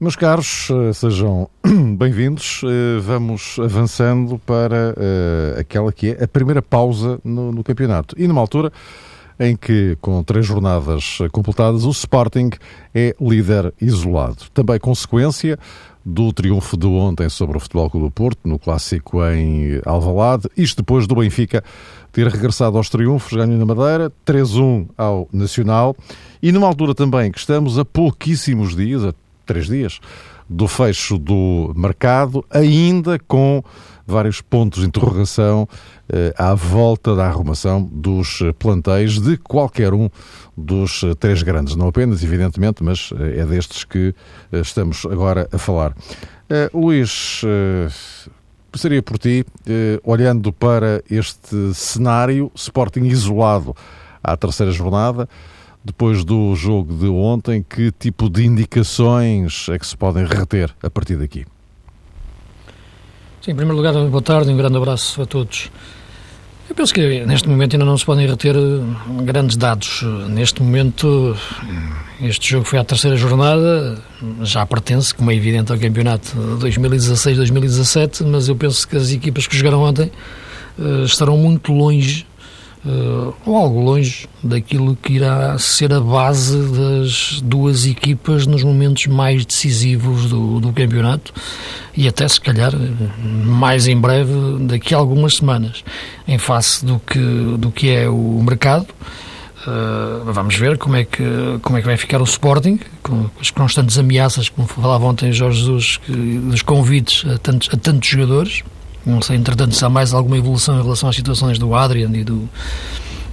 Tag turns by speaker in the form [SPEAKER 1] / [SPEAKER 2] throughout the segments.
[SPEAKER 1] Meus caros, eh, sejam bem-vindos. Eh, vamos avançando para uh, aquela que é a primeira pausa no, no, campeonato. E numa altura em que, com três jornadas completadas, o Sporting é líder isolado. Também consequência do triunfo de ontem sobre o Futebol Clube do Porto, no clássico em Alvalade. Isto depois do Benfica ter regressado aos triunfos, ganho na Madeira, 3-1 ao Nacional, e numa altura também que estamos a pouquíssimos dias, a três dias, do fecho do mercado, ainda com vários pontos de interrogação eh, à volta da arrumação dos plantéis de qualquer um dos três grandes. Não apenas, evidentemente, mas eh, é destes que eh, estamos agora a falar. Eh, Luís, eh, Começaria por ti, eh, olhando para este cenário, Sporting isolado à terceira jornada, depois do jogo de ontem, que tipo de indicações é que se podem reter a partir daqui?
[SPEAKER 2] Sim, em primeiro lugar, boa tarde um grande abraço a todos. Eu penso que neste momento ainda não se podem reter eh, grandes dados. Neste momento, este jogo foi a terceira jornada, já pertence, como é evidente, ao campeonato 2016-2017, mas eu penso que as equipas que jogaram ontem eh, estarão muito longe uh, ou algo longe daquilo que irá ser a base das duas equipas nos momentos mais decisivos do, do campeonato e até se calhar mais em breve daqui a algumas semanas em face do que, do que é o mercado Uh, vamos ver como é, que, como é que vai ficar o Sporting, com as constantes ameaças, como falava ontem Jorge Jesus, que, dos convites a tantos, a tantos jogadores. Não sei, entretanto, se há mais alguma evolução em relação às situações do Adrian e do,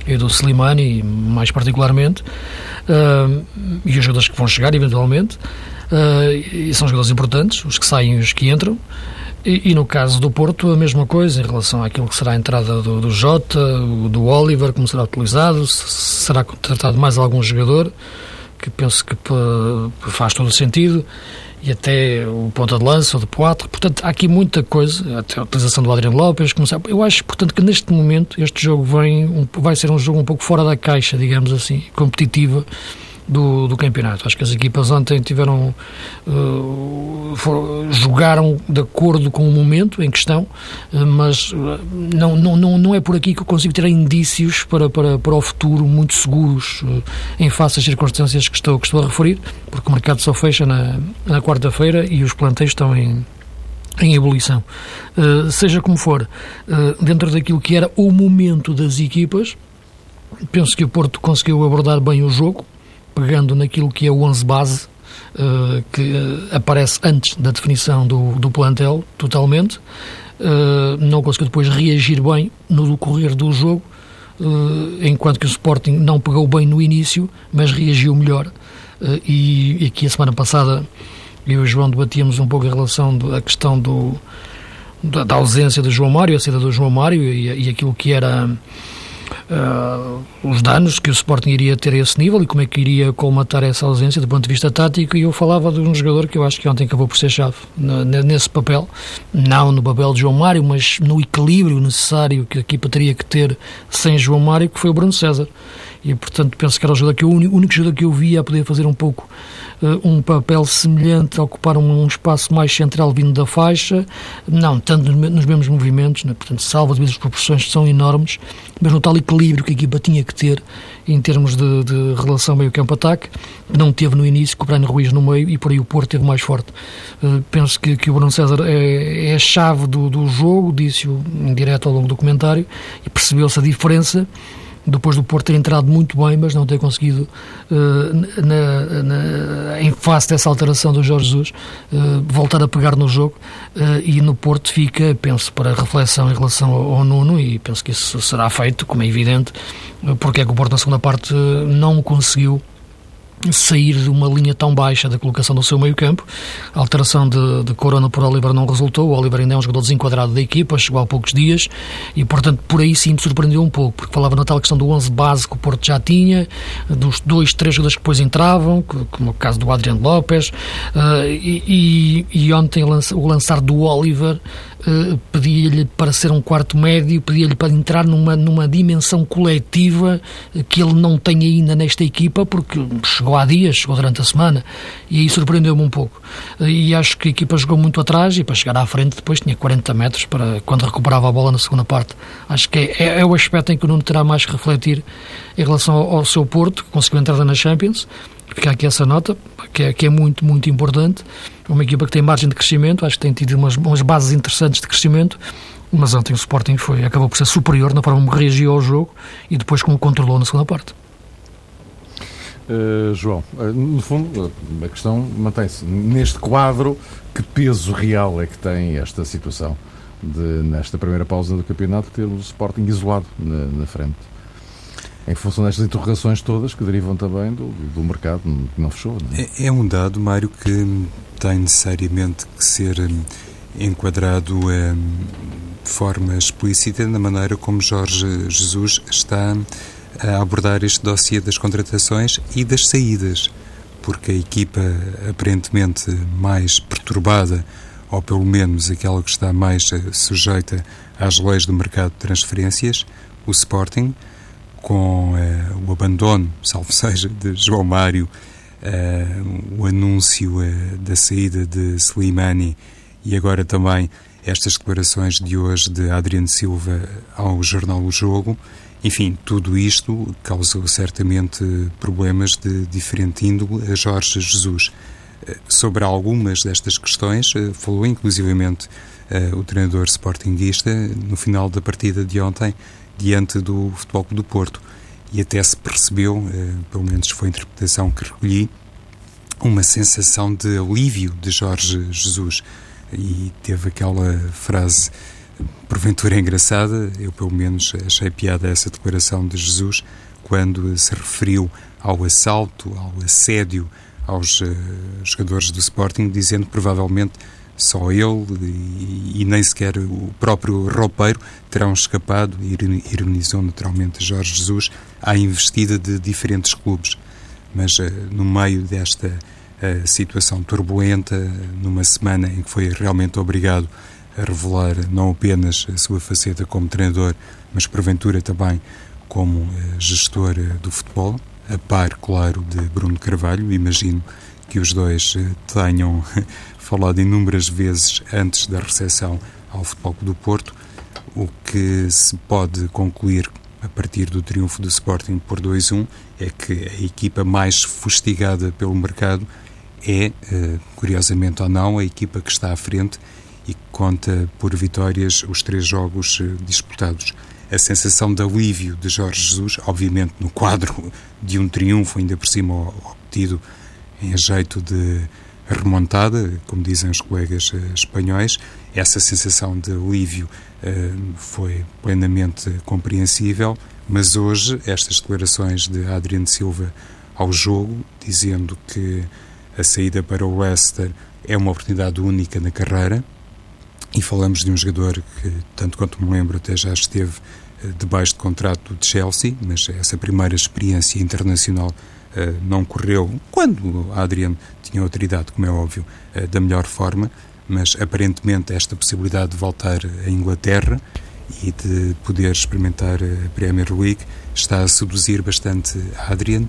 [SPEAKER 2] e do Slimani, mais particularmente, uh, e os jogadores que vão chegar, eventualmente. Uh, e são jogadores importantes, os que saem e os que entram. E, e, no caso do Porto, a mesma coisa em relação àquilo que será a entrada do, do Jota, do Oliver, como será utilizado, se será contratado mais algum jogador, que penso que faz todo o sentido e até o ponta de lança, o de Poitre. Portanto, há aqui muita coisa, até a utilização do Adriano Lopes. Começar. Eu acho, portanto, que neste momento este jogo vem, vai ser um jogo um pouco fora da caixa, digamos assim, competitiva do, do campeonato. Acho que as equipas ontem tiveram uh, for, jogaram de acordo com o momento em questão, uh, mas uh, não, não, não, não é por aqui que eu consigo ter indícios para, para, para o futuro muito seguros em face às circunstâncias que estou, que estou a referir, porque o mercado só fecha na, na quarta-feira e os planteios estão em, em ebulição. Uh, seja como for, uh, dentro daquilo que era o momento das equipas, penso que o Porto conseguiu abordar bem o jogo, pegando naquilo que é o 11 base, uh, que uh, aparece antes da definição do, do plantel, totalmente. Uh, não conseguiu depois reagir bem no decorrer do jogo, enquanto que o Sporting não pegou bem no início, mas reagiu melhor. E, e aqui a semana passada eu e o João debatíamos um pouco em relação à questão do, da, da, ausência do João Mário, a saída do João Mário e, e aquilo que era uh, os danos que o Sporting iria ter a esse nível e como é que iria colmatar essa ausência do ponto de vista tático. E eu falava de um jogador que eu acho que ontem acabou por ser chave nesse papel, não no papel de João Mário, mas no equilíbrio necessário que a equipa teria que ter sem João Mário, que foi o Bruno César e portanto penso que era o, jogador que o único, jogador que eu via a poder fazer um pouco uh, um papel semelhante, a ocupar um, um, espaço mais central vindo da faixa, não tanto nos, mesmos movimentos, né? portanto salvo as proporções que são enormes, mas no tal equilíbrio que a equipa tinha que ter em termos de, de relação meio campo-ataque, não teve no início, com o Brian Ruiz no meio e por aí o Porto teve mais forte. Uh, penso que, que o Bruno César é, é a chave do, do jogo, disse-o em direto ao longo do comentário, e percebeu-se a diferença depois do Porto ter entrado muito bem, mas não ter conseguido, uh, na, na, em face dessa alteração do Jorge Jesus, uh, voltar a pegar no jogo. Uh, e no Porto fica, penso, para reflexão em relação ao, ao, Nuno, e penso que isso será feito, como é evidente, porque é que o Porto na segunda parte não conseguiu sair de uma linha tão baixa da colocação do seu meio-campo. A alteração de, de, Corona por Oliver não resultou. O Oliver ainda é um jogador desenquadrado da equipa, chegou há poucos dias e, portanto, por aí sim me surpreendeu um pouco, porque falava na tal questão do 11 base que o Porto já tinha, dos dois, três jogadores que depois entravam, como o caso do Adriano Lopes, uh, e, e, ontem o lançar do Oliver Uh, pedia-lhe para ser um quarto médio, pedia-lhe para entrar numa, numa dimensão coletiva que ele não tem ainda nesta equipa, porque chegou há dias, chegou durante a semana, e aí surpreendeu-me um pouco. E acho que a equipa jogou muito atrás e para chegar à frente depois tinha 40 metros para quando recuperava a bola na segunda parte. Acho que é, é, é o aspecto em que o Nuno terá mais que refletir em relação ao, ao seu Porto, que conseguiu entrar na Champions. Fica aqui essa nota, que é, que é muito, muito importante. Uma equipa que tem margem de crescimento, acho que tem tido umas, umas bases interessantes de crescimento mas ontem o Sporting foi, acabou por ser superior na forma como reagiu ao jogo e depois como controlou na segunda parte.
[SPEAKER 1] Uh, João, uh, no fundo, a questão mantém-se. Neste quadro, que peso real é que tem esta situação de, nesta primeira pausa do campeonato, ter o Sporting isolado na, na frente? Em função destas interrogações todas que derivam também do, do mercado que não fechou. Não
[SPEAKER 3] é? É, é? um dado, Mário, que tem necessariamente que ser hum, enquadrado hum, de forma explícita na maneira como Jorge Jesus está a abordar este dossiê das contratações e das saídas, porque a equipa aparentemente mais perturbada, ou pelo menos aquela que está mais eh, sujeita às leis do mercado de transferências, o Sporting, com uh, o abandono, salvo seja, de João Mário, uh, o anúncio da saída de Slimani e agora também estas declarações de hoje de Adriano Silva ao jornal O Jogo, enfim, tudo isto causou certamente problemas de diferente índole a Jorge Jesus. Eh, sobre algumas destas questões, eh, falou inclusivamente eh, o treinador sportinguista no final da partida de ontem, diante do Futebol Clube do Porto. E até se percebeu, pelo menos foi a interpretação que recolhi, uma sensação de alívio de Jorge Jesus. E teve aquela frase porventura engraçada, eu pelo menos achei piada essa declaração de Jesus quando se referiu ao assalto, ao assédio aos uh, jogadores do Sporting, dizendo que provavelmente só ele e, e, nem sequer o próprio roupeiro terão escapado, ironizou naturalmente Jorge Jesus, à investida de diferentes clubes. Mas uh, no meio desta uh, situação turbulenta, numa semana em que foi realmente obrigado a revelar não apenas a sua faceta como treinador, mas porventura também como eh, gestor eh, do futebol, a par, claro, de Bruno Carvalho. Imagino que os dois eh, tenham falado inúmeras vezes antes da recepção ao Futebol do Porto, o que se pode concluir a partir do triunfo do Sporting por 2-1 é que a equipa mais fustigada pelo mercado é, curiosamente ou não, a equipa que está à frente e conta por vitórias os três jogos eh, disputados. A sensação de alívio de Jorge Jesus, obviamente no quadro de um triunfo, ainda por cima obtido em jeito de remontada, como dizem os colegas eh, espanhóis, essa sensação de alívio uh, foi plenamente compreensível, mas hoje estas declarações de Adriano Silva ao jogo, dizendo que a saída para o Leicester é uma oportunidade única na carreira, e falamos de um jogador que, tanto quanto me lembro, até já esteve uh, debaixo de contrato de Chelsea, mas essa primeira experiência internacional uh, não correu, quando a Adriano tinha autoridade, como é óbvio, uh, da melhor forma, mas aparentemente esta possibilidade de voltar à Inglaterra e de poder experimentar a Premier League está a seduzir bastante Adrian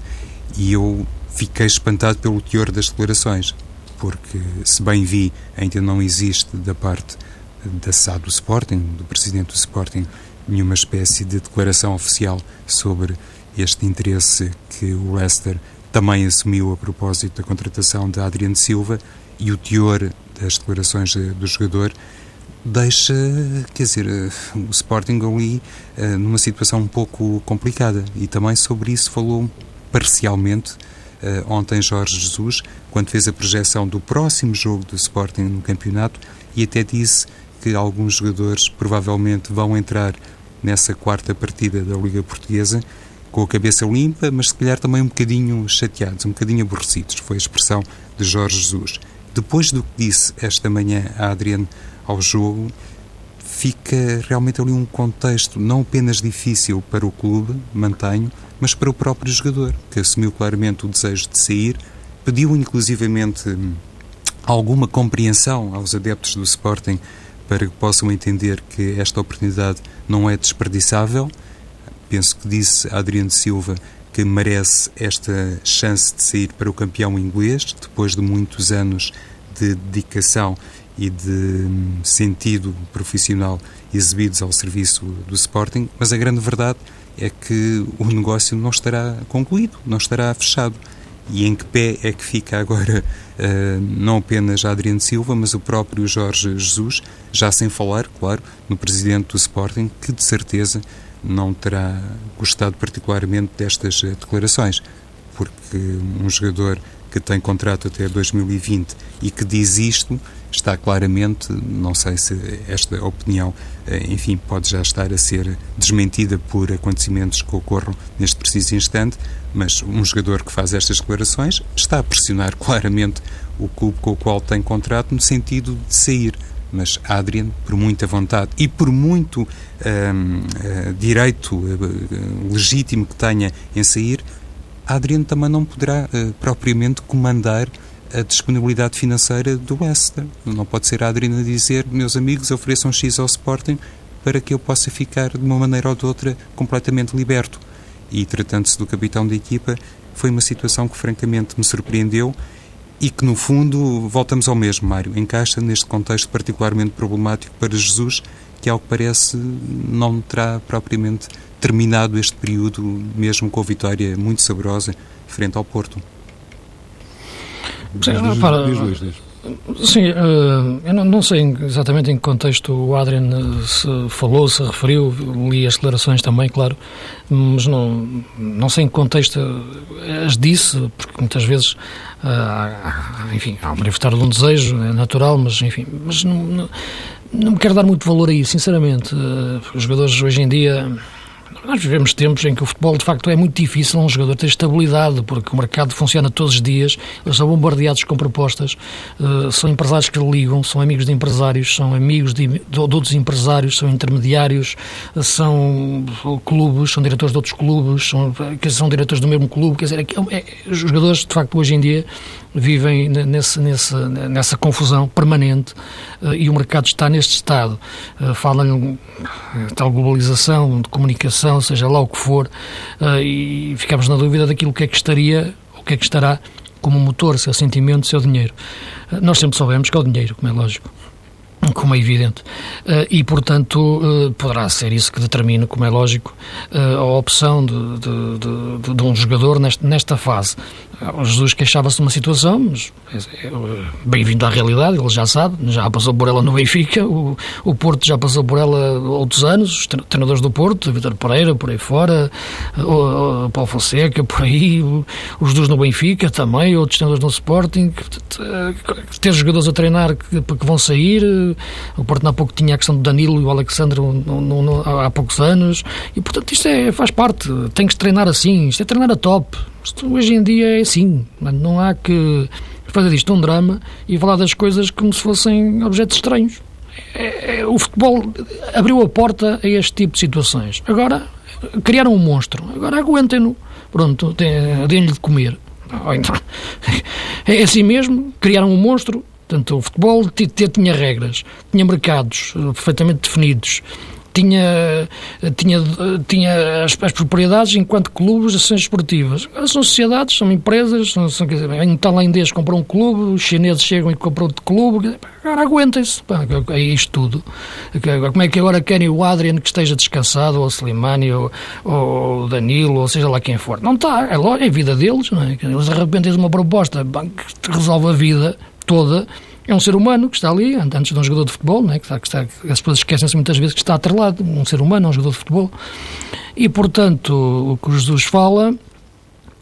[SPEAKER 3] e eu fiquei espantado pelo teor das declarações, porque se bem vi, ainda não existe da parte da SAD do Sporting, do presidente do Sporting, nenhuma espécie de declaração oficial sobre este interesse que o Leicester também assumiu a propósito da contratação de Adriano Silva e o teor das declarações do jogador deixa, quer dizer, o Sporting ali eh, numa situação um pouco complicada. E também sobre isso falou parcialmente eh, ontem Jorge Jesus, quando fez a projeção do próximo jogo do Sporting no campeonato e até disse que alguns jogadores provavelmente vão entrar nessa quarta partida da Liga Portuguesa com a cabeça limpa, mas se calhar também um bocadinho chateados, um bocadinho aborrecidos. Foi a expressão de Jorge Jesus. Depois do que disse esta manhã a Adriano ao jogo, fica realmente ali um contexto não apenas difícil para o clube, mantenho, mas para o próprio jogador, que assumiu claramente o desejo de sair, pediu inclusivamente alguma compreensão aos adeptos do Sporting para que possam entender que esta oportunidade não é desperdiçável. Penso que disse Adriano Silva que merece esta chance de sair para o campeão inglês, depois de muitos anos de dedicação e de hum, sentido profissional exibidos ao serviço do Sporting, mas a grande verdade é que o negócio não estará concluído, não estará fechado. E em que pé é que fica agora uh, não apenas Adriano Silva, mas o próprio Jorge Jesus, já sem falar, claro, no presidente do Sporting, que de certeza não terá gostado particularmente destas uh, declarações, porque um jogador que tem contrato até 2020 e que diz isto, está claramente, não sei se esta opinião, eh, enfim, pode já estar a ser desmentida por acontecimentos que ocorram neste preciso instante, mas um jogador que faz estas declarações está a pressionar claramente o clube com o qual tem contrato no sentido de sair. Mas Adrian, por muita vontade e por muito uh, direito uh, legítimo que tenha em sair, Adriano também não poderá uh, propriamente comandar a disponibilidade financeira do Leicester. Não pode ser a Adriano a dizer, meus amigos, ofereçam X ao Sporting para que eu possa ficar de uma maneira ou de outra completamente liberto. E tratando-se do capitão da equipa, foi uma situação que francamente me surpreendeu e que, no fundo, voltamos ao mesmo, Mário, encaixa neste contexto particularmente problemático para Jesus, que, ao que parece, não terá propriamente terminado este período, mesmo com a vitória muito saborosa frente ao Porto.
[SPEAKER 2] Sim, diz, para, diz, Luís, diz. Sim, uh, eu não, não, sei exatamente em que contexto o Adrian se falou, se referiu, li as declarações também, claro, mas não, não sei em que contexto as disse, porque muitas vezes, uh, enfim, há um manifestar de um desejo, é natural, mas enfim, mas não, não, não me quero dar muito valor a isso, sinceramente. Os jogadores hoje em dia nós vivemos tempos em que o futebol, de facto, é muito difícil um jogador ter estabilidade, porque o mercado funciona todos os dias, eles são bombardeados com propostas, uh, são empresários que ligam, são amigos de empresários, são amigos de, de, outros empresários, são intermediários, são clubes, são diretores de outros clubes, são, são diretores do mesmo clube, quer dizer, é, é, os jogadores, de facto, hoje em dia vivem nesse, nesse, nessa confusão permanente uh, e o mercado está neste estado. Uh, Falam tal globalização, de comunicação, seja lá o que for, e ficamos na dúvida daquilo que é que estaria, o que é que estará como motor, seu sentimento, seu dinheiro. nós sempre soubemos que é o dinheiro, como é lógico como é evidente. E, portanto, poderá ser isso que determine, como é lógico, a opção de, de, de, de, um jogador nesta, nesta fase. O Jesus queixava-se de uma situação, mas é, bem-vindo à realidade, ele já sabe, já passou por ela no Benfica, o, o Porto já passou por ela outros anos, os treinadores do Porto, Vitor Pereira, por aí fora, o, o Paulo Fonseca, por aí, os dois no Benfica também, outros treinadores no Sporting. Ter jogadores a treinar que, que vão sair, o Porto há pouco tinha a questão do Danilo e o Alexandre no, no, há poucos anos, e portanto isto é, faz parte, tem que treinar assim, isto é treinar a top. Isto, hoje em dia é assim, não há que fazer disto um drama e falar das coisas como se fossem objetos estranhos. É, é, o futebol abriu a porta a este tipo de situações. Agora, criaram um monstro. Agora aguentem-no. Pronto, deem-lhe de comer. Então, é assim mesmo, criaram um monstro, Portanto, o futebol tinha regras, tinha mercados eh, perfeitamente definidos, tinha, tinha, tinha as, as, propriedades enquanto clubes, ações esportivas. São sociedades, são empresas, são, são, quer dizer, um tailandês comprou um clube, os chineses chegam e compram outro clube, agora aguentem-se, é isto tudo. Como é que agora querem o Adriano que esteja descansado, ou o Slimani, ou, o Danilo, ou seja lá quem for? Não está, é, é a vida deles, não é? Eles de repente têm uma proposta que resolve a vida toda, é um ser humano que está ali, antes de um jogador de futebol, né, que está, que está, as pessoas esquecem-se muitas vezes que está atrelado, um ser humano, um jogador de futebol. E, portanto, o que Jesus fala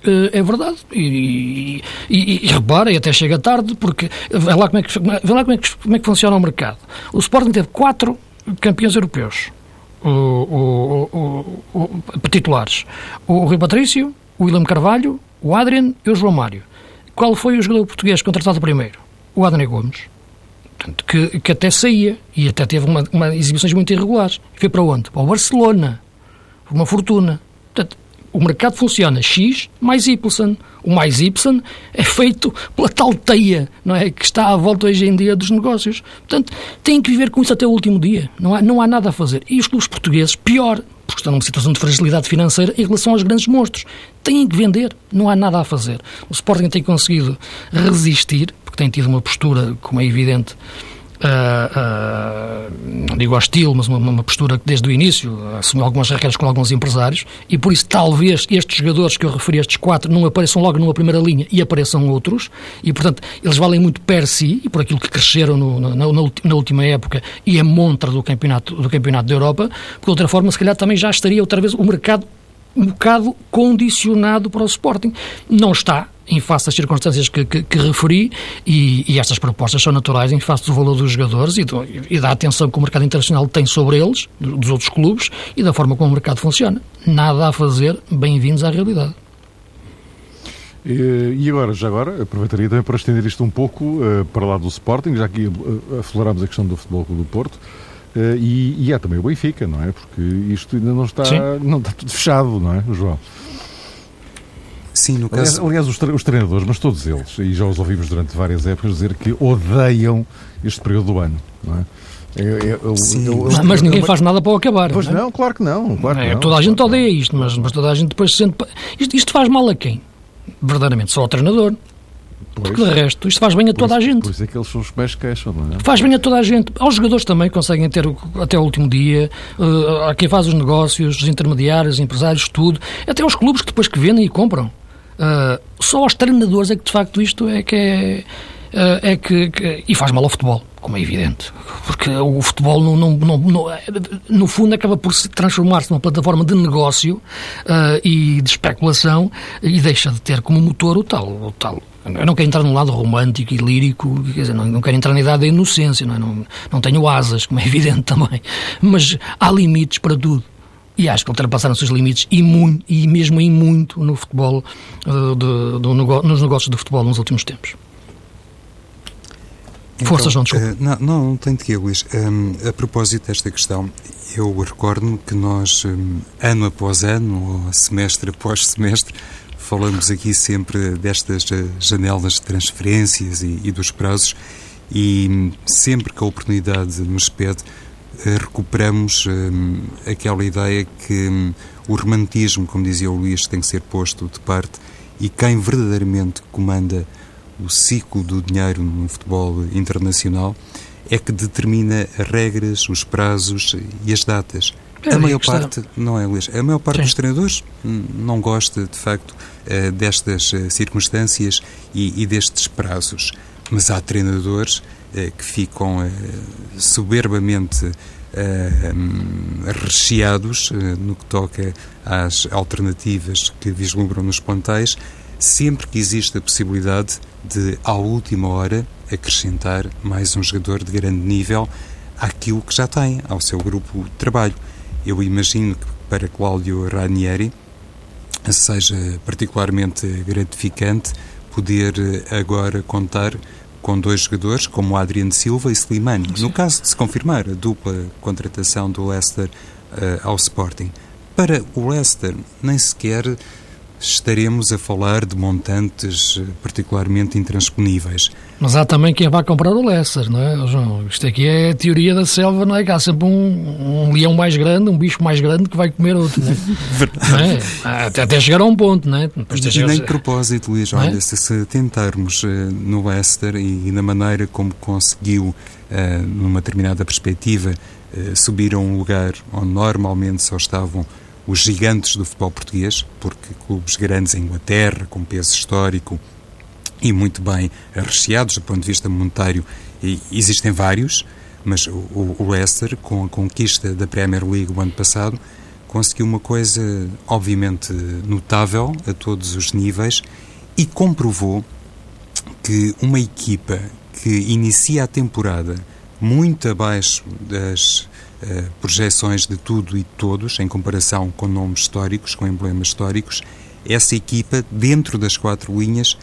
[SPEAKER 2] eh, é verdade. E, e, e, repara, e até chega tarde, porque vê lá, como é, que, vê lá como, é que, como é que funciona o mercado. O Sporting teve quatro campeões europeus. o, o, o, o titulares. O Rui Patrício, o William Carvalho, o Adrian e o João Mário. Qual foi o jogador português contratado primeiro? O Adrian Gomes. Portanto, que, que até saía e até teve uma, uma exibições muito irregulares. Foi para onde? Para o Barcelona. Uma fortuna. Portanto, o mercado funciona X mais Y. O mais Y é feito pela tal teia, não é? Que está à volta hoje em dia dos negócios. Portanto, têm que viver com isso até o último dia. Não há, não há nada a fazer. E os clubes portugueses, pior, porque estão numa situação de fragilidade financeira em relação aos grandes monstros. Têm que vender. Não há nada a fazer. O Sporting tem conseguido resistir, porque tem tido uma postura, como é evidente, uh, uh, não digo hostil, mas uma, uma, postura que desde o início assumiu algumas regras com alguns empresários e por isso talvez estes jogadores que eu referi, estes quatro, não apareçam logo numa primeira linha e apareçam outros e portanto eles valem muito per si e por aquilo que cresceram no, na, na, na, última época e a montra do campeonato, do campeonato da Europa, porque de outra forma se calhar também já estaria outra vez o mercado um bocado condicionado para o Sporting. Não está, em face das circunstâncias que, que, que referi, e, e, estas propostas são naturais em face do valor dos jogadores e, do, e, da atenção que o mercado internacional tem sobre eles, dos outros clubes, e da forma como o mercado funciona. Nada a fazer, bem-vindos à realidade.
[SPEAKER 1] E agora, já agora, aproveitaria também para estender isto um pouco uh, para lá do Sporting, já que uh, aflorámos a questão do Futebol do Porto, uh, e, e há também o Benfica, não é? Porque isto ainda não está, não está tudo fechado, não é, João?
[SPEAKER 3] Sim, no
[SPEAKER 1] caso... Aliás, os, os treinadores, mas todos eles, e já os ouvimos durante várias épocas dizer que odeiam este período do ano, não é?
[SPEAKER 2] Eu, eu, eu, mas ninguém faz nada para o acabar.
[SPEAKER 1] Pois não, é? não claro que não. Claro que
[SPEAKER 2] é,
[SPEAKER 1] não
[SPEAKER 2] toda a gente
[SPEAKER 1] claro
[SPEAKER 2] odeia isto, mas, mas toda a gente depois se sente. Isto, isto faz mal a quem? Verdadeiramente, só ao treinador. Pois. Porque de resto, isto faz bem a toda
[SPEAKER 1] isso,
[SPEAKER 2] a gente.
[SPEAKER 1] Por isso é que eles são os que mais queixam, não é?
[SPEAKER 2] Faz bem a toda a gente. Aos jogadores também conseguem ter até o último dia, uh, a quem faz os negócios, os intermediários, os empresários, tudo. Até aos clubes que depois que vendem e compram. Uh, só aos treinadores é que de facto isto é que é. Uh, é que, que, E faz mal ao futebol, como é evidente. Porque o futebol, não, não, não, não no fundo, acaba por se transformar-se numa plataforma de negócio uh, e de especulação e deixa de ter como motor o tal, o tal eu não quero entrar num lado romântico e lírico, quer dizer, não, não quero entrar na idade da inocência, não, é? não, não tenho asas, como é evidente também, mas há limites para tudo. E acho que ultrapassaram-se os limites e, muito, e mesmo em muito no futebol, uh, do, do, nos negócios do futebol nos últimos tempos. Então, Forças, João, desculpa. Uh,
[SPEAKER 3] não, não, não tem de que, Luís. Um, a propósito desta questão, eu recordo-me que nós, um, ano após ano, ou semestre após semestre, falamos aqui sempre destas eh, janelas de transferências e, e dos prazos e hum, sempre que a oportunidade nos pede, eh, recuperamos um, aquela ideia que um, o romantismo, como dizia o Luís, tem que ser posto de parte e quem verdadeiramente comanda o ciclo do dinheiro no futebol internacional é que determina as regras, os prazos e as datas. É a maior parte, não é, Luís? A maior parte Sim. dos treinadores não gosta, de facto, eh, destas eh, circunstâncias e, e destes prazos. Mas há treinadores eh, que ficam soberbamente eh, recheados no que toca às alternativas que vislumbram nos plantéis, sempre que existe a possibilidade de, à última hora, acrescentar mais um jogador de grande nível àquilo que já tem, ao seu grupo de trabalho. Eu imagino que para Cláudio Ranieri seja particularmente gratificante poder agora contar com dois jogadores, como Adriano Silva e Slimani. No caso de se confirmar a dupla contratação do Leicester uh, ao Sporting. Para o Leicester, nem sequer estaremos a falar de montantes eh, particularmente intransponíveis.
[SPEAKER 2] Mas há também quem vai comprar o Leicester, não é, João? Isto aqui é a teoria da selva, não é? Que há sempre um, um leão mais grande, um bicho mais grande que vai comer outro, não é? Verdade. Não é? Até, até, chegar a um ponto, não é?
[SPEAKER 3] Depois e nem de propósito, Luís, é? olha, se, se, tentarmos uh, no Leicester e, e, na maneira como conseguiu, uh, numa determinada perspectiva, uh, subir a um lugar onde normalmente só estavam os gigantes do futebol português, porque clubes grandes em Inglaterra, com peso histórico e muito bem recheados do ponto de vista monetário, existem vários, mas o, o Leicester, com a conquista da Premier League o ano passado, conseguiu uma coisa obviamente notável a todos os níveis e comprovou que uma equipa que inicia a temporada muito abaixo das uh, projeções de tudo e de todos, em comparação com nomes históricos, com emblemas históricos, essa equipa, dentro das quatro linhas,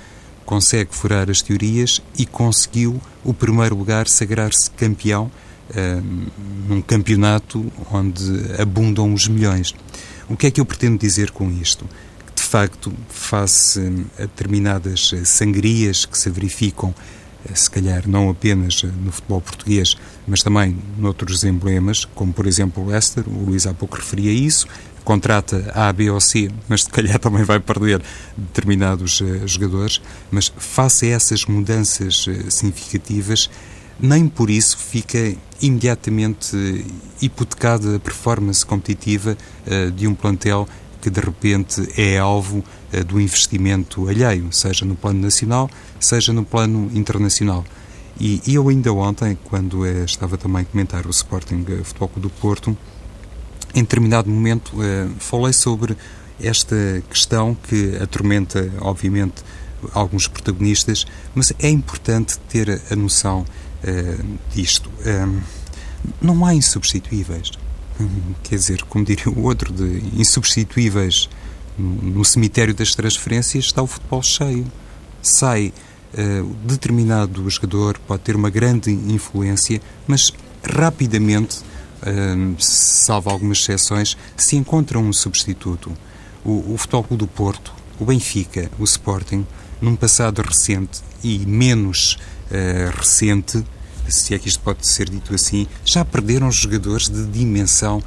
[SPEAKER 3] consegue furar as teorias e conseguiu o primeiro lugar sagrar-se campeão uh, num campeonato onde abundam os milhões. O que é que eu pretendo dizer com isto? Que, de facto, face a determinadas sangrias que se verificam, eh, se calhar não apenas no futebol português, mas também noutros emblemas, como por exemplo o Leicester, o Luís há pouco referia isso, contrata A, B ou C, mas se calhar também vai perder determinados uh, jogadores. Mas face a essas mudanças significativas, nem por isso fica imediatamente hipotecada a performance competitiva de um plantel que de repente é alvo do investimento alheio, seja no plano nacional, seja no plano internacional. E eu ainda ontem, quando estava também a comentar o Sporting Futebol Clube do Porto, em determinado momento falei sobre esta questão que atormenta, obviamente, alguns protagonistas, mas é importante ter a noção disto. Um, não há insubstituíveis. Quer dizer, como diria o outro, de insubstituíveis no cemitério das transferências está o futebol cheio. Sai uh, determinado jogador, pode ter uma grande influência, mas rapidamente salvo algumas exceções, se encontra um substituto. O, o Futebol do Porto, o Benfica, o Sporting, num passado recente e menos uh, recente, se é que isto pode ser dito assim, já perderam jogadores de dimensão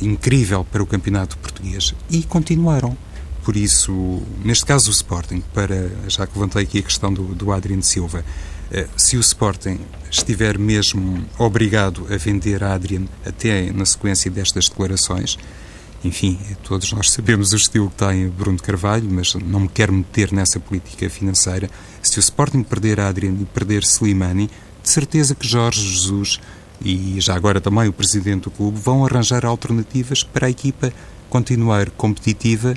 [SPEAKER 3] incrível para o campeonato português e continuaram. Por isso, neste caso o Sporting, para, já que levantei aqui a questão do, do Adriano Silva, uh, se o Sporting estiver mesmo obrigado a vender a Adrian até na sequência destas declarações, enfim, todos nós sabemos o estilo que tem Bruno Carvalho, mas não me quero meter nessa política financeira. Se o Sporting perder a Adrian e perder Slimani, de certeza que Jorge Jesus e já agora também o presidente do clube vão arranjar alternativas para a equipa continuar competitiva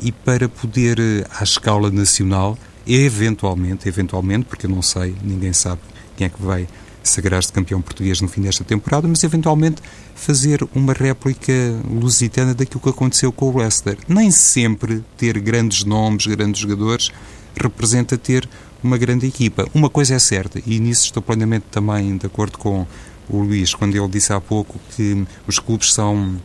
[SPEAKER 3] e para poder, eh, à escala nacional, eventualmente, eventualmente, porque eu não sei, ninguém sabe quem é que vai sagrar-se campeão português no fim desta temporada, mas eventualmente fazer uma réplica lusitana daquilo que aconteceu com o Leicester. Nem sempre ter grandes nomes, grandes jogadores, representa ter uma grande equipa. Uma coisa é certa, e nisso estou plenamente também de acordo com o Luís, quando ele disse há pouco que os clubes são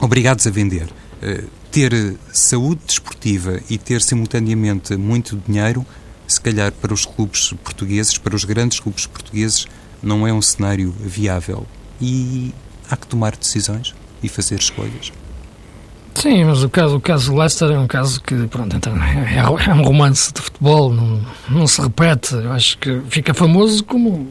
[SPEAKER 3] obrigados a vender. Eh, ter saúde desportiva e ter simultaneamente muito dinheiro se calhar para os clubes portugueses, para os grandes clubes portugueses, não é um cenário viável. E há que tomar decisões e fazer escolhas.
[SPEAKER 2] Sim, mas o caso, o caso Leicester é um caso que, pronto, então, é, é um romance de futebol, não, não se repete. Eu acho que fica famoso como.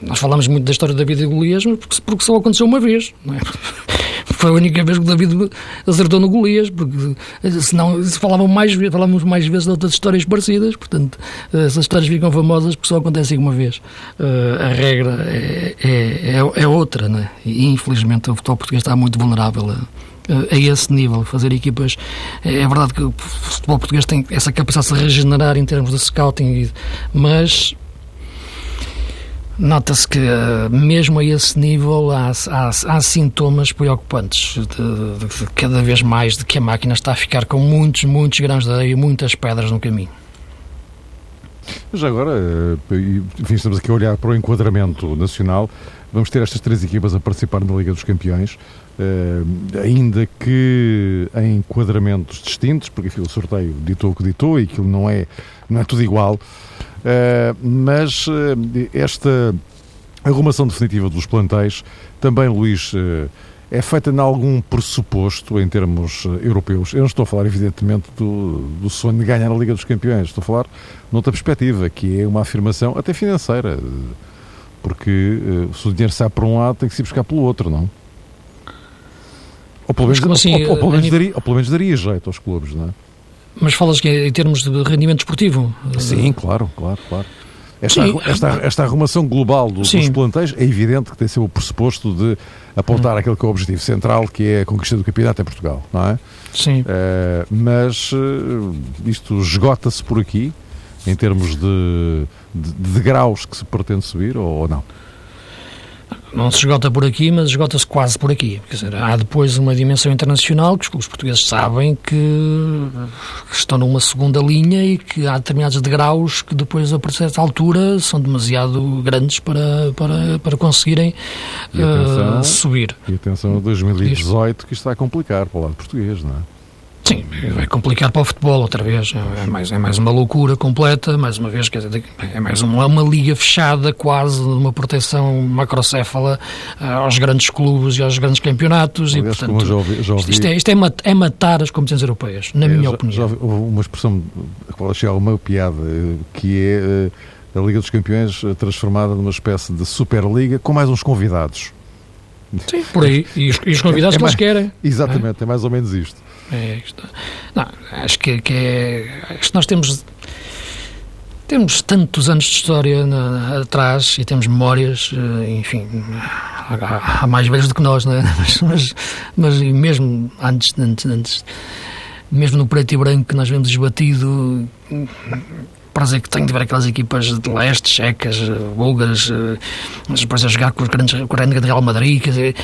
[SPEAKER 2] Nós falamos muito da história da vida de Golias, mas porque, porque só aconteceu uma vez, é? foi a única vez que o David acertou no Golias, porque senão se falavam mais, falávamos mais vezes de outras histórias parecidas, portanto, essas histórias ficam famosas porque só acontecem uma vez. Uh, a regra é, é, é, é outra, né? e infelizmente o futebol português está muito vulnerável a, a esse nível, fazer equipas. É, é verdade que o futebol português tem essa capacidade de se regenerar em termos de scouting, mas Nota-se que, eh, mesmo a esse nível, há, há, há sintomas preocupantes, de, de, de, cada vez mais, de que a máquina está a ficar com muitos, muitos grãos de areia e muitas pedras no caminho.
[SPEAKER 1] Já agora, eh, enfim, estamos aqui a olhar para o enquadramento nacional. Vamos ter estas três equipas a participar na Liga dos Campeões, uh, ainda que em enquadramentos distintos, porque enfim, o sorteio ditou o que ditou e aquilo não é, não é tudo igual. Uh, mas esta arrumação definitiva dos plantéis, também, Luís, é feita em algum pressuposto em termos europeus. Eu não estou a falar, evidentemente, do, do sonho de ganhar a Liga dos Campeões, estou a falar noutra perspectiva, que é uma afirmação até financeira, porque se o dinheiro sai para um lado, tem que se buscar pelo outro, não? Ou pelo menos, assim, ou, ou, pelo menos daria, ou pelo menos daria jeito aos clubes, não é?
[SPEAKER 2] Mas falas que é em termos de rendimento esportivo?
[SPEAKER 1] Sim, claro, claro, claro. Esta, Sim. esta, esta arrumação global do, dos plantéis é evidente que tem ser o pressuposto de apontar aquele que é o objetivo central, que é a conquista do campeonato em Portugal, não é?
[SPEAKER 2] Sim.
[SPEAKER 1] Uh, mas uh, isto esgota-se por aqui, em termos de, de, de, graus que se pretende subir, ou, ou não?
[SPEAKER 2] Não se esgota por aqui, mas esgota-se quase por aqui. Quer dizer, há depois uma dimensão internacional que os clubes portugueses sabem que estão numa segunda linha e que há determinados degraus que depois, a certa altura, são demasiado grandes para, para, para conseguirem atenção, uh, subir.
[SPEAKER 1] E atenção a 2018, que isto está a complicar para o lado português, não é?
[SPEAKER 2] Sim, vai complicar para o futebol outra vez. É mais, é mais uma loucura completa, mais uma vez, quer dizer, é mais uma, uma liga fechada, quase, uma proteção macrocéfala uh, aos grandes clubes e aos grandes campeonatos. Aliás, e, portanto, já ouvi, já ouvi... isto, é, isto é, é, matar as competências europeias, na é, minha
[SPEAKER 1] já,
[SPEAKER 2] opinião.
[SPEAKER 1] Já ouvi uma expressão, a qual achei alguma piada, que é uh, a Liga dos Campeões transformada numa espécie de Superliga com mais uns convidados.
[SPEAKER 2] Sim, por aí. E os, e os convidados é, que eles querem.
[SPEAKER 1] Exatamente, é? é mais ou menos isto.
[SPEAKER 2] É isto. Não, acho que, que é. Acho que nós temos. Temos tantos anos de história na, atrás e temos memórias, eh, enfim, há, há, mais velhos do que nós, não é? Mas, mas, mas mesmo antes, antes, antes, mesmo no preto e branco que nós vemos esbatido, prazer que tenho de ver aquelas equipas de leste, checas, búlgaras, mas depois a jogar com os grandes, com o grande Real Madrid, quer dizer,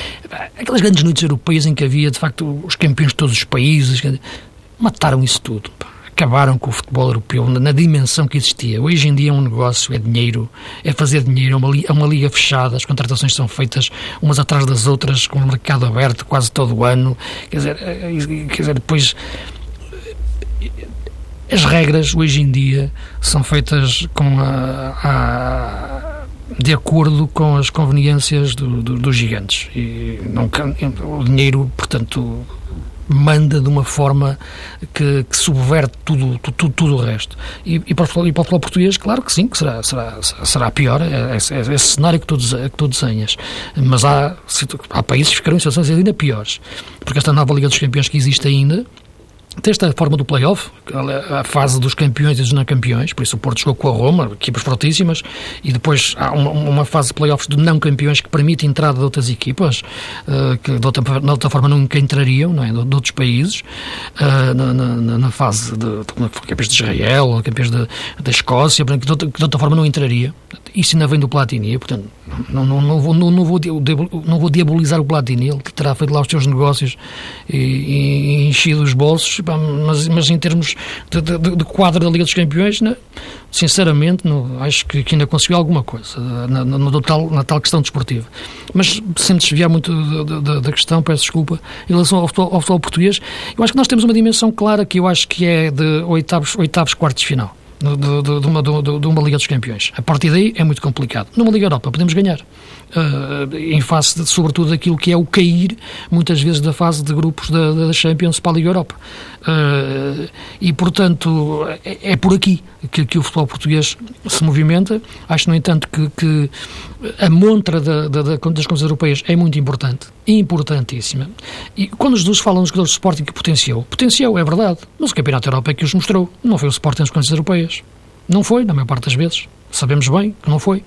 [SPEAKER 2] aquelas grandes noites europeias em que havia, de facto, os campeões de todos os países, dizer, mataram isso tudo. Acabaram com o futebol europeu na, dimensão que existia. Hoje em dia é um negócio, é dinheiro, é fazer dinheiro, é uma, é uma liga fechada, as contratações são feitas umas atrás das outras, com o mercado aberto quase todo o ano. Quer dizer, é, quer dizer depois as regras hoje em dia são feitas com a, a de acordo com as conveniências do, do, dos gigantes e o dinheiro, portanto, manda de uma forma que, que subverte tudo, tudo, tudo o resto. E, e, para o, português, claro que sim, que será, será, será pior, é, é, é esse cenário que tu, que tu desenhas. Mas há, há países que ficarão em situações ainda piores, porque esta nova Liga dos Campeões que existe ainda Desta forma do play-off, a fase dos campeões e dos não campeões, por isso o Porto jogou com a Roma, equipas fortíssimas, e depois há uma, uma fase de play-offs de não campeões que permite a entrada de outras equipas, uh, que de outra, de outra forma nunca entrariam, não é? de, de outros países, uh, na, na, na, fase de, de, campeões de Israel, campeões da Escócia, que de, outra, de outra forma não entraria. Isso ainda vem do Platini, portanto, não, não, não, vou, não, não, vou, não vou diabolizar o Platini, ele terá feito lá os seus negócios e, e enchido os bolsos mas, mas em termos de, de, de, quadro da Liga dos Campeões, né, sinceramente, não, acho que, que, ainda conseguiu alguma coisa na, na, na, tal, na tal questão desportiva. Mas, sem desviar muito da, questão, peço desculpa, em relação ao futebol, ao futebol português, eu acho que nós temos uma dimensão clara que eu acho que é de oitavos, oitavos quartos de final. De, de, de, uma, de, uma Liga dos Campeões. A partir daí é muito complicado. Numa Liga Europa podemos ganhar uh, em face, de, sobretudo, daquilo que é o cair, muitas vezes, da fase de grupos da, da Champions para a Liga Europa. Uh, e, portanto, é, é por aqui que, que, o futebol português se movimenta. Acho, no entanto, que, que a montra da, da, das competições europeias é muito importante, importantíssima. E quando os dois falam dos jogadores de Sporting que potenciou, potenciou, é verdade, mas o Campeonato Europa é que os mostrou, não foi o Sporting nas competições europeias. Não foi, na maior parte das vezes. Sabemos bem que não foi.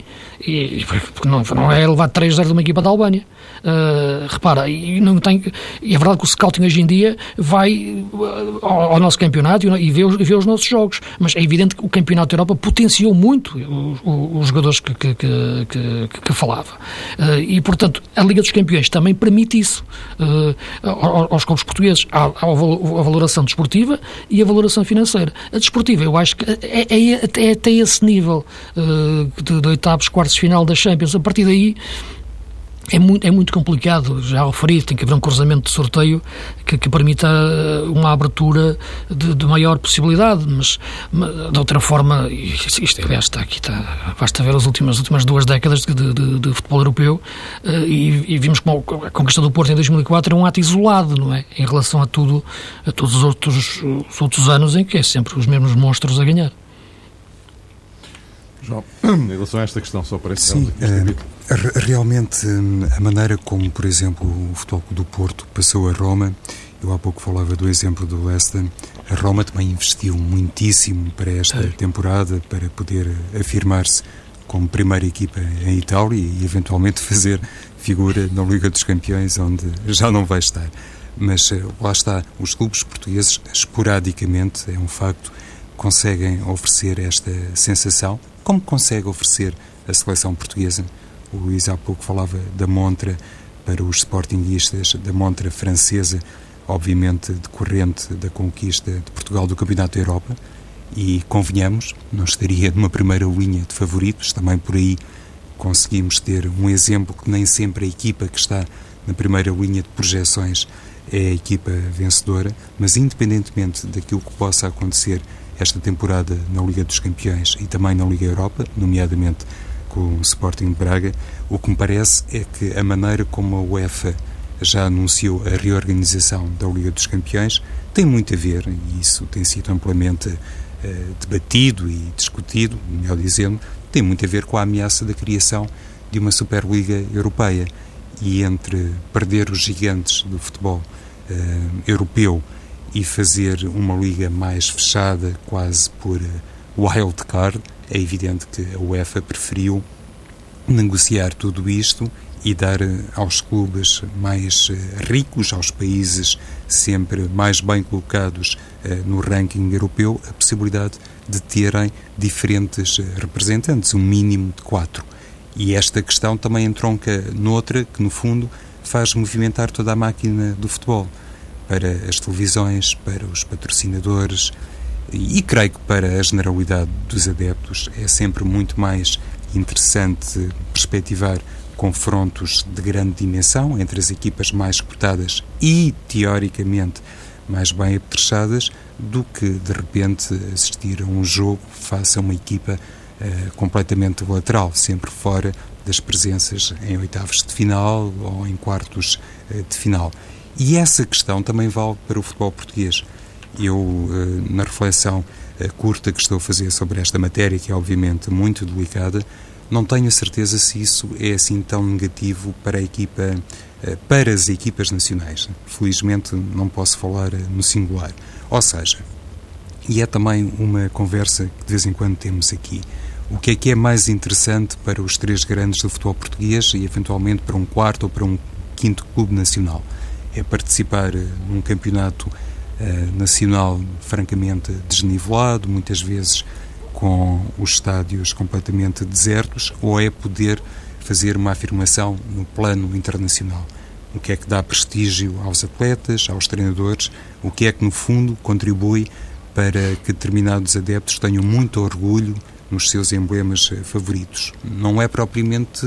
[SPEAKER 2] E, porque não, não é levar 3-0 de uma equipa da Albânia. Uh, repara, e, não tem, e é verdade que o scouting hoje em dia vai uh, ao, ao, nosso campeonato e vê, vê, os nossos jogos, mas é evidente que o Campeonato da Europa potenciou muito os, jogadores que, que, que, que falava. Uh, e, portanto, a Liga dos Campeões também permite isso aos clubes portugueses, a, a, valoração desportiva e a valoração financeira. A desportiva, eu acho que é, é, é até esse nível de, de oitavos, quartos de final da Champions. A partir daí é muito, é muito complicado, já referi, tem que haver um cruzamento de sorteio que, que permita eh, uma abertura de, de maior possibilidade, mas, de outra forma, isto, isto aliás está aqui, está, basta ver as últimas, as últimas duas décadas de, de, de futebol europeu uh, e, e, vimos como a conquista do Porto em 2004 é um ato isolado, não é? Em relação a tudo, a todos os outros, os outros anos em que é sempre os mesmos monstros a ganhar.
[SPEAKER 1] João, em relação a esta questão, só para
[SPEAKER 3] Sim, é, realmente hum, a maneira como, por exemplo, o Futebol do Porto passou a Roma, eu há pouco falava do exemplo do Leicester, a Roma também investiu muitíssimo para esta temporada, para poder afirmar-se como primeira equipa em Itália e eventualmente fazer figura na Liga dos Campeões, onde já não vai estar. Mas eh, lá está, os clubes portugueses, esporadicamente, é um facto, conseguem oferecer esta sensação como consegue oferecer a seleção portuguesa O Luís há pouco falava da montra para os sportinguistas, da montra francesa, obviamente decorrente da conquista de Portugal do Campeonato da Europa. E convenhamos, não estaria numa primeira linha de favoritos, também por aí conseguimos ter um exemplo que nem sempre a equipa que está na primeira linha de projeções é a equipa vencedora, mas independentemente daquilo que possa acontecer esta temporada na Liga dos Campeões e também na Liga Europa, nomeadamente com o Sporting de Braga, o que me parece é que a maneira como a UEFA já anunciou a reorganização da Liga dos Campeões tem muito a ver, e isso tem sido amplamente eh, debatido e discutido, melhor dizendo, tem muito a ver com a ameaça da criação de uma Superliga Europeia. E entre perder os gigantes do futebol eh, europeu e fazer uma liga mais fechada, quase por uh, wild card, é evidente que a UEFA preferiu negociar tudo isto e dar uh, aos clubes mais uh, ricos, aos países sempre mais bem colocados no ranking europeu, a possibilidade de terem diferentes representantes, um mínimo de quatro. E esta questão também entronca noutra que, no fundo, faz movimentar toda a máquina do futebol para as televisões, para os patrocinadores e, creio que para a generalidade dos adeptos é sempre muito mais interessante perspectivar confrontos de grande dimensão entre as equipas mais cotadas e, teoricamente, mais bem apetrechadas do que, de repente, assistir a um jogo face a uma equipa uh, completamente lateral, sempre fora das presenças em oitavos de final ou em quartos uh, de final. E essa questão também vale para o futebol português. Eu, eh, na reflexão eh, curta que estou a fazer sobre esta matéria, que é obviamente muito delicada, não tenho a certeza se isso é assim tão negativo para a equipa, eh, para as equipas nacionais. Felizmente não posso falar no singular. Ou seja, e é também uma conversa que de vez em quando temos aqui. O que é que é mais interessante para os três grandes do futebol português e eventualmente para um quarto ou para um quinto clube nacional? É participar eh, num campeonato uh, nacional francamente desnivelado, muitas vezes com os estádios completamente desertos, ou é poder fazer uma afirmação no plano internacional. O que é que dá prestígio aos atletas, aos treinadores, o que é que, no fundo, contribui para que determinados adeptos tenham muito orgulho nos seus emblemas eh, favoritos. Não é propriamente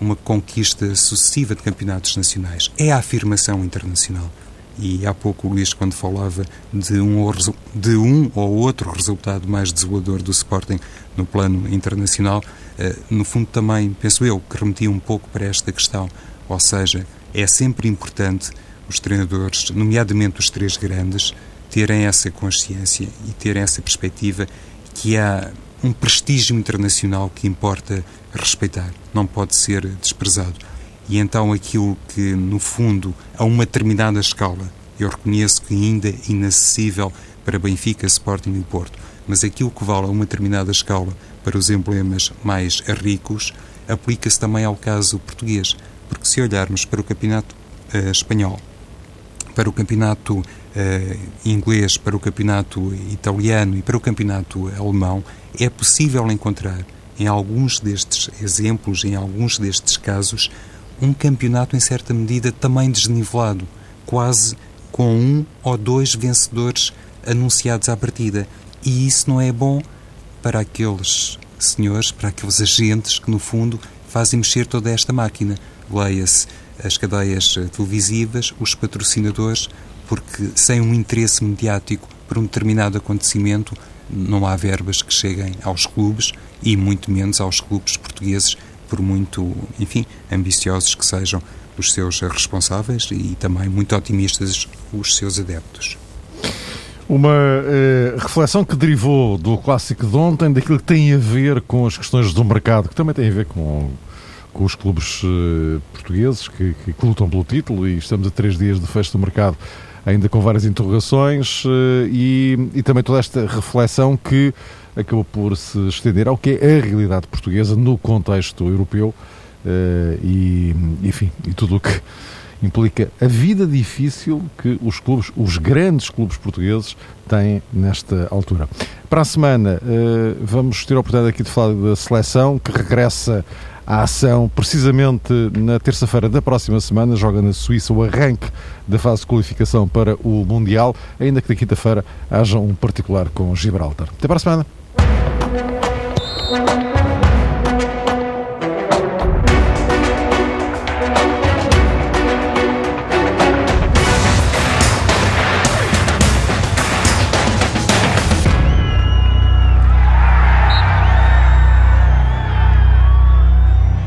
[SPEAKER 3] uma conquista sucessiva de campeonatos nacionais. É a afirmação internacional. E há pouco o Luís, quando falava de um, de um ou outro resultado mais desolador do Sporting no plano internacional, eh, no fundo também, penso eu, que remetia um pouco para esta questão. Ou seja, é sempre importante os treinadores, nomeadamente os três grandes, terem essa consciência e terem essa perspectiva que há um prestígio internacional que importa respeitar, não pode ser desprezado. E então aquilo que, no fundo, a uma determinada escala, eu reconheço que ainda é inacessível para Benfica, Sporting e Porto, mas aquilo que vale a uma determinada escala para os emblemas mais ricos, aplica-se também ao caso português. Porque se olharmos para o campeonato uh, espanhol, para o campeonato uh, inglês, para o campeonato italiano e para o campeonato alemão, é possível encontrar em alguns destes exemplos, em alguns destes casos, um campeonato em certa medida também desnivelado, quase com um ou dois vencedores anunciados à partida. E isso não é bom para aqueles senhores, para aqueles agentes que, no fundo, fazem mexer toda esta máquina. Leia-se as cadeias televisivas, os patrocinadores, porque sem um interesse mediático por um determinado acontecimento, não há verbas que cheguem aos clubes e muito menos aos clubes portugueses, por muito, enfim, ambiciosos que sejam os seus responsáveis e também muito otimistas os seus adeptos.
[SPEAKER 1] Uma eh, reflexão que derivou do clássico de ontem, daquilo que tem a ver com as questões do mercado, que também tem a ver com, com os clubes eh, portugueses que, que, lutam pelo título e estamos a três dias de fecho do mercado ainda com várias interrogações eh, e, e também toda esta reflexão que acabou por se estender ao que é a realidade portuguesa no contexto europeu uh, e, enfim, e tudo o que implica a vida difícil que os clubes, os grandes clubes portugueses, têm nesta altura. Para a semana uh, vamos ter a oportunidade aqui de falar da seleção que regressa a ação. Precisamente na terça-feira da próxima semana, joga na Suíça o arranque da fase de qualificação para o Mundial, ainda que na quinta-feira haja um particular com Gibraltar. Até para a semana.